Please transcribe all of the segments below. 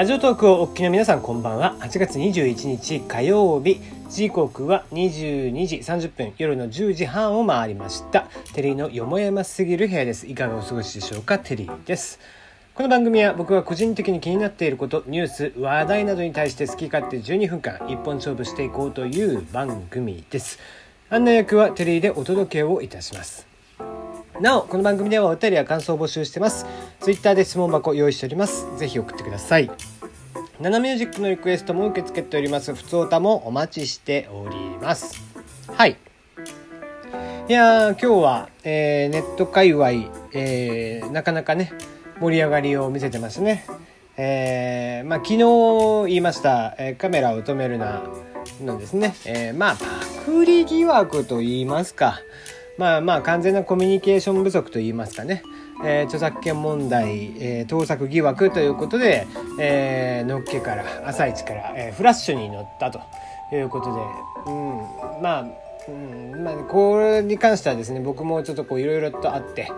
ラジオトークをお聞きの皆さんこんばんは。8月21日火曜日。時刻は22時30分夜の10時半を回りました。テリーのよもやますぎる部屋です。いかがお過ごしでしょうか？テリーです。この番組は僕は個人的に気になっていることニュース話題などに対して好き勝手12分間一本勝負していこうという番組です。案内役はテリーでお届けをいたします。なおこの番組ではお便りや感想を募集してます。ツイッターで質問箱用意しております。ぜひ送ってください。ナナミュージックのリクエストも受け付けております。ふつおたもお待ちしております。はい。いやー今日は、えー、ネット界隈、えー、なかなかね盛り上がりを見せてますね。えー、まあ昨日言いました、えー、カメラを止めるなのですね、えー、まあパクリ疑惑と言いますか。まあまあ完全なコミュニケーション不足といいますかね、えー、著作権問題、えー、盗作疑惑ということで、えー、のっけから朝一から、えー、フラッシュに乗ったということで、うん、まあうんまあ、これに関してはですね僕もちょっとこういろいろとあって、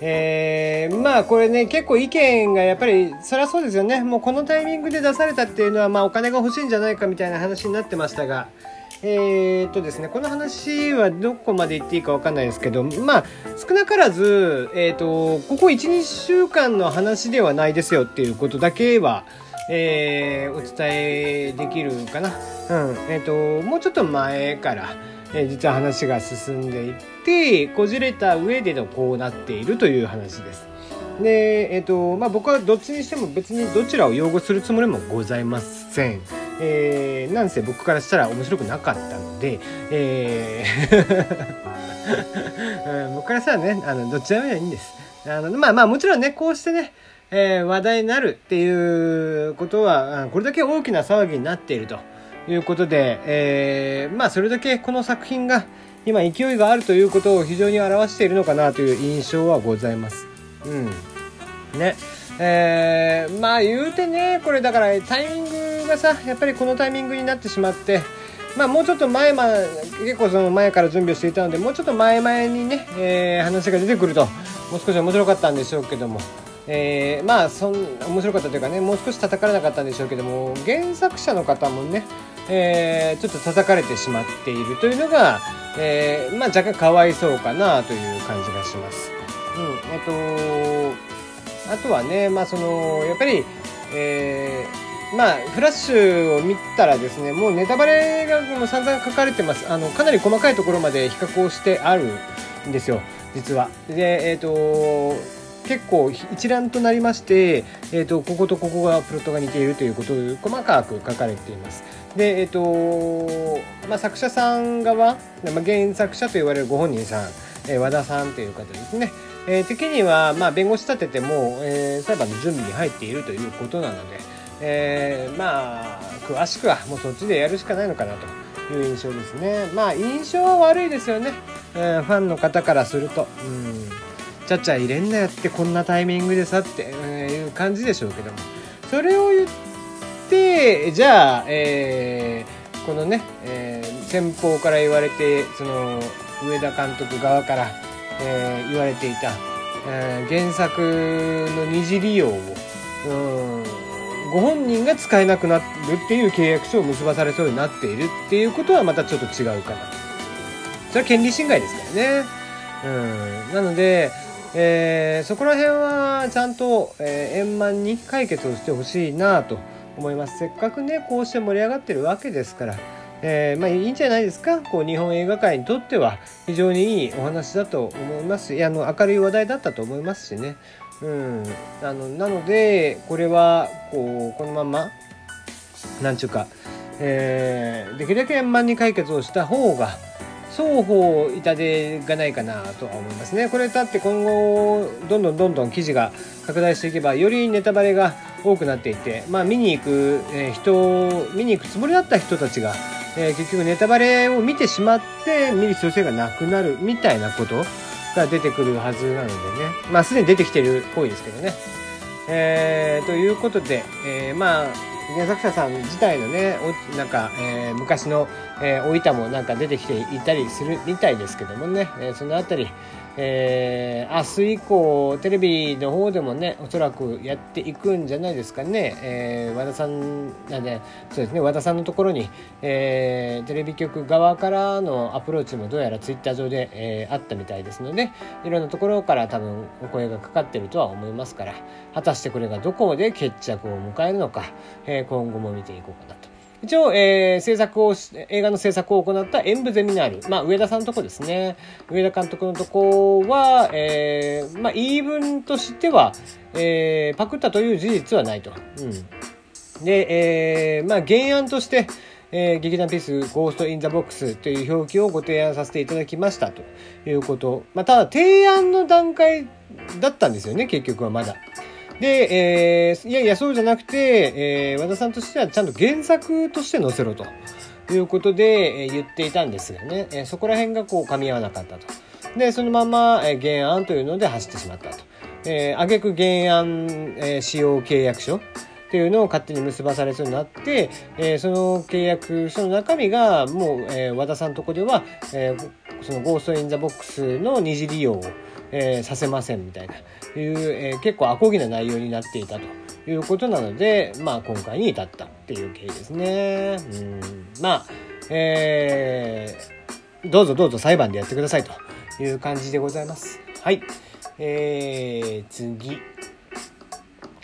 えー、まあこれね結構意見がやっぱりそりゃそうですよね。もうこのタイミングで出されたっていうのはまあお金が欲しいんじゃないかみたいな話になってましたがえー、っとですね、この話はどこまで言っていいかわかんないですけど、まあ、少なからず、えー、っと、ここ1、2週間の話ではないですよっていうことだけは、えー、お伝えできるかな。うん。えっと、もうちょっと前から、えー、実は話が進んでいって、こじれた上でのこうなっているという話です。で、えっと、まあ僕はどっちにしても別にどちらを擁護するつもりもございません。えー、なんせ僕からしたら面白くなかったので、えー 僕からしたらね、あの、どちでもいいんです。あの、まあまあもちろんね、こうしてね、えー、話題になるっていうことは、これだけ大きな騒ぎになっているということで、えー、まあそれだけこの作品が今勢いがあるということを非常に表しているのかなという印象はございます。うん。ね。えー、まあ言うてね、これだからタイミングがさ、やっぱりこのタイミングになってしまって、まあもうちょっと前ま、結構その前から準備をしていたので、もうちょっと前々にね、えー、話が出てくると、もう少し面白かったんでしょうけども、えー、まあそん面白かったというかねもう少し叩かれなかったんでしょうけども原作者の方もね、えー、ちょっと叩かれてしまっているというのが、え、まあ、若干かわいそうかなという感じがします。うんえっとあとはね、まあその、やっぱり、えー、まあ、フラッシュを見たらですね、もうネタバレがもう散々書かれてます。あの、かなり細かいところまで比較をしてあるんですよ、実は。で、えっ、ー、と、結構一覧となりまして、えーと、こことここがプロットが似ているということを細かく書かれています。で、えっ、ー、とまあ、作者さん側、まあ、原作者と言われるご本人さん、えー、和田さんという方ですね。えー、的には、まあ、弁護士立てても、えー、裁判の準備に入っているということなので、えー、まあ詳しくはもうそっちでやるしかないのかなという印象ですね。まあ印象は悪いですよね、えー、ファンの方からすると。うん。ちゃっちゃ入れんなよってこんなタイミングでさって、えいう感じでしょうけども。それを言ってじゃあ、えー、このね、えー、先方から言われてその上田監督側からえー、言われていた、えー、原作の二次利用を、うん、ご本人が使えなくなるっていう契約書を結ばされそうになっているっていうことはまたちょっと違うかなそれは権利侵害ですからね。うん、なので、えー、そこら辺はちゃんと、えー、円満に解決をしてほしいなと思います。せっかくね、こうして盛り上がってるわけですから。えー、まあいいんじゃないですかこう日本映画界にとっては非常にいいお話だと思いますいやあの明るい話題だったと思いますしね、うん、あのなのでこれはこうこのままなんちゅうか、えー、できるだけ円満に解決をした方が双方痛手がないかなとは思いますね。これだって今後どんどんどんどん記事が拡大していけばよりネタバレが多くなっていて、まあ、見に行く人見に行くつもりだった人たちがえー、結局ネタバレを見てしまって見る必要性がなくなるみたいなことが出てくるはずなのでねまあすでに出てきてるっぽいですけどね。えー、ということで、えー、まあ原作者さん自体のねおなんか、えー、昔の、えー、お板もなんか出てきていたりするみたいですけどもね、えー、その辺り、えー、明日以降テレビの方でもねおそらくやっていくんじゃないですかね、えー、和田さんなんでそうですね和田さんのところに、えー、テレビ局側からのアプローチもどうやらツイッター上で、えー、あったみたいですのでいろんなところから多分お声がかかってるとは思いますから果たしてこれがどこで決着を迎えるのか、えー、今後も見ていこうかなと。一応、えー、制作を映画の制作を行った演舞ゼミナール、まあ、上田さんのとこですね上田監督のとこは、えーまあ、言い分としては、えー、パクったという事実はないと。うん、で、えーまあ、原案としてえー、劇団ピースゴースト・イン・ザ・ボックスという表記をご提案させていただきましたということ。まあ、ただ提案の段階だったんですよね、結局はまだ。で、えー、いやいや、そうじゃなくて、えー、和田さんとしてはちゃんと原作として載せろということで、えー、言っていたんですがね、えー、そこら辺がこう噛み合わなかったと。で、そのまま、えー、原案というので走ってしまったと。えー、挙句原案、えー、使用契約書っていうのを勝手に結ばされそうになって、えー、その契約書の中身がもう、えー、和田さんのとこでは、えー、そのゴースト・イン・ザ・ボックスの二次利用を、えー、させませんみたいないう、えー、結構アコギな内容になっていたということなので、まあ、今回に至ったっていう経緯ですね。うんまあ、えー、どうぞどうぞ裁判でやってくださいという感じでございます。はい。えー、次。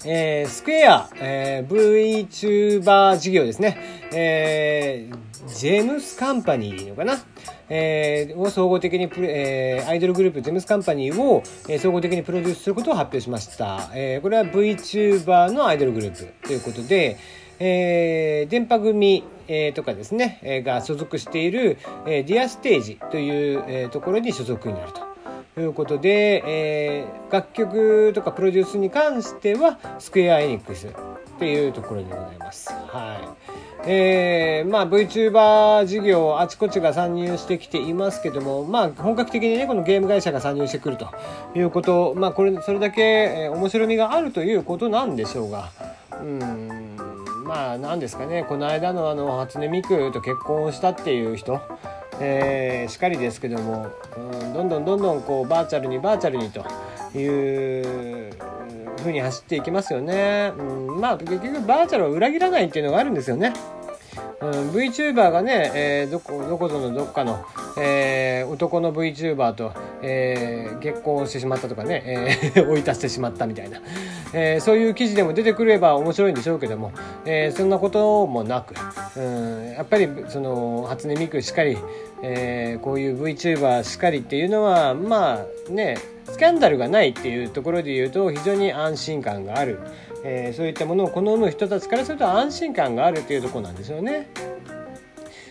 えー、スクエア、えー、VTuber 事業ですね。えー、ジェームスカンパニーのかなえー、を総合的にプえー、アイドルグループジェムスカンパニーを、えー、総合的にプロデュースすることを発表しました。えー、これは VTuber のアイドルグループということで、えー、電波組、えー、とかですね、えー、が所属している、えー、ディアステージという、えー、ところに所属になると。ということで、えー、楽曲とかプロデュースに関してはスクエア・エニックスっていうところでございます。はい。えー、まあ VTuber 事業あちこちが参入してきていますけども、まあ本格的にね、このゲーム会社が参入してくるということ、まあこれ、それだけ、え、面白みがあるということなんでしょうが、うん、まあ何ですかね、この間のあの、初音ミクと結婚したっていう人、えー、しかりですけども、うん、どんどんどんどんこうバーチャルにバーチャルにという風に走っていきますよね。うん、まあ結局バーチャルを裏切らないっていうのがあるんですよね。うん、VTuber がね、えー、どこどこぞのどっかの、えー、男の VTuber と、えー、結婚してしまったとかね、えー、追い出してしまったみたいな、えー、そういう記事でも出てくれば面白いんでしょうけども、えー、そんなこともなく、うん、やっぱりその初音ミクしっかり、えー、こういう VTuber しっかりっていうのはまあねスキャンダルがないっていうところで言うと非常に安心感がある。えー、そういったものを好む人たちからすると安心感があるというとこなんですよね。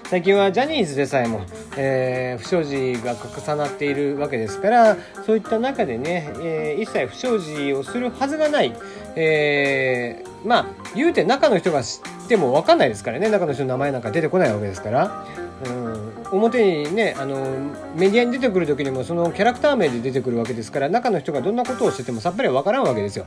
最近はジャニーズでさえも、えー、不祥事が重なっているわけですからそういった中でね、えー、一切不祥事をするはずがない、えー、まあ言うて中の人が知っても分かんないですからね。中の人の名前なんか出てこないわけですから、うん、表にねあのメディアに出てくる時にもそのキャラクター名で出てくるわけですから中の人がどんなことをしててもさっぱり分からんわけですよ。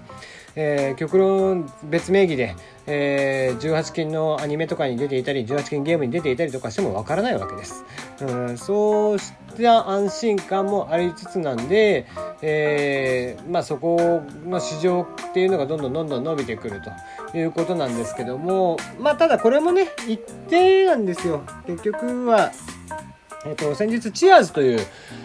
えー、極論別名義で、えー、18金のアニメとかに出ていたり18金ゲームに出ていたりとかしても分からないわけです。うん、そうした安心感もありつつなんで、えー、まあ、そこの市場っていうのがどんどんどんどん伸びてくるということなんですけどもまあただこれもね一定なんですよ結局は。えーと、先日チアーズという、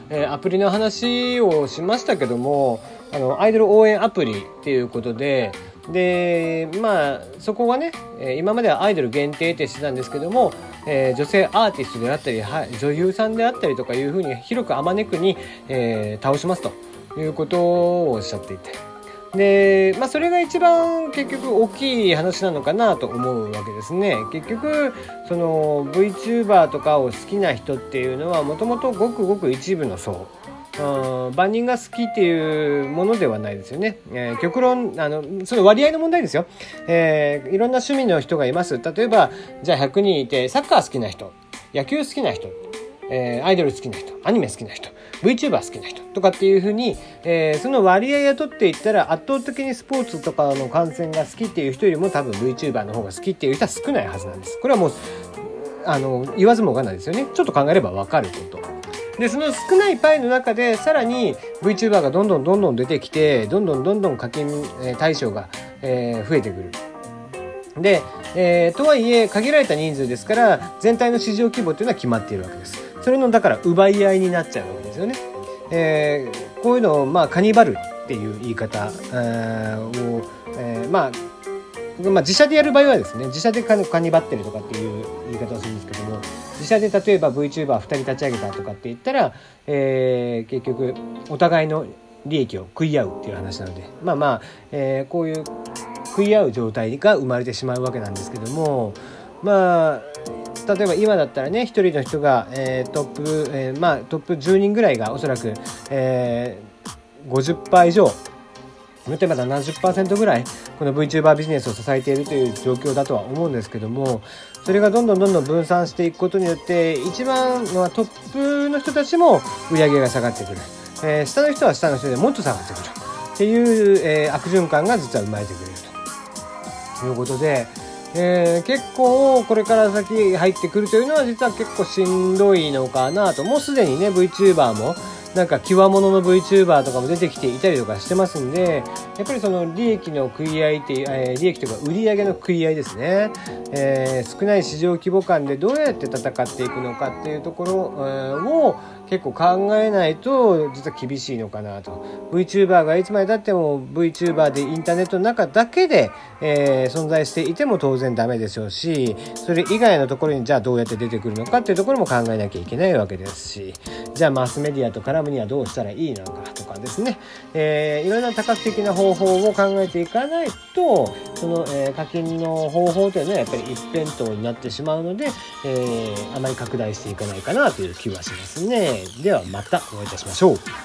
えー、アプリの話をしましたけどもあのアイドル応援アプリっていうことででまあそこはね今まではアイドル限定ってしてたんですけども、えー、女性アーティストであったり、はい、女優さんであったりとかいうふうに広くあまねくに、え、倒しますということをおっしゃっていて。で、まあ、それが一番結局大きい話なのかなと思うわけですね。結局その VTuber とかを好きな人っていうのはもともとごくごく一部の層。万人が好きっていうものではないですよね。えー、極論あのその割合の問題ですよ、えー、いろんな趣味の人がいます。例えばじゃあ100人いてサッカー好きな人野球好きな人、えー、アイドル好きな人アニメ好きな人 VTuber 好きな人とかっていうふうに、えー、その割合を取っていったら圧倒的にスポーツとかの観戦が好きっていう人よりも多分 VTuber の方が好きっていう人は少ないはずなんです。これはもうあの言わずもがなですよね。ちょっと考えれば分かること。でその少ないパイの中でさらに VTuber がどんどんどんどん出てきてどんどんどんどん課金対象が、えー、増えてくる。で、えー、とはいえ限られた人数ですから全体の市場規模っていうのは決まっているわけです。それのだから奪い合いになっちゃうわけですよね、えー、こういうのをまあカニバルっていう言い方、えー、を、えー、まあまあ、自社でやる場合はですね自社でカニバってるとかっていう言い方をするんですけども自社で例えば VTuber2 人立ち上げたとかって言ったら、えー、結局お互いの利益を食い合うっていう話なのでまあまあ、えー、こういう食い合う状態が生まれてしまうわけなんですけどもまあ例えば今だったらね1人の人が、えー、トップ、えー、まあトップ10人ぐらいがおそらく、えー、50%以上例えば70%ぐらいこの VTuber ビジネスを支えているという状況だとは思うんですけどもそれがどんどんどんどん分散していくことによって一番のトップの人たちも売り上げが下がってくる、えー、下の人は下の人でもっと下がってくる。っていう、えー、悪循環が実は生まれてくるということで、えー、結構これから先入ってくるというのは実は結構しんどいのかなと。もうすでにね VTuber もなんか極物の VTuber とかも出てきていたりとかしてますんでやっぱりその利益の食い合いって、えー、利益というか売り上げの食い合いですね、えー、少ない市場規模感でどうやって戦っていくのかっていうところ、を結構考えないと実は厳しいのかなと。VTuber がいつまでたっても VTuber でインターネットの中だけで、えー、存在していても当然ダメでしょうしそれ以外のところにじゃあどうやって出てくるのかっていうところも考えなきゃいけないわけですし。じゃあマスメディアと絡むにはどうしたらいいのかとかですね、えー、いろんな多角的な方法を考えていかないとその、えー、課金の方法というのはやっぱり一辺倒になってしまうので、えー、あまり拡大していかないかなという気はしますね。ではまたお会いいたしましょう。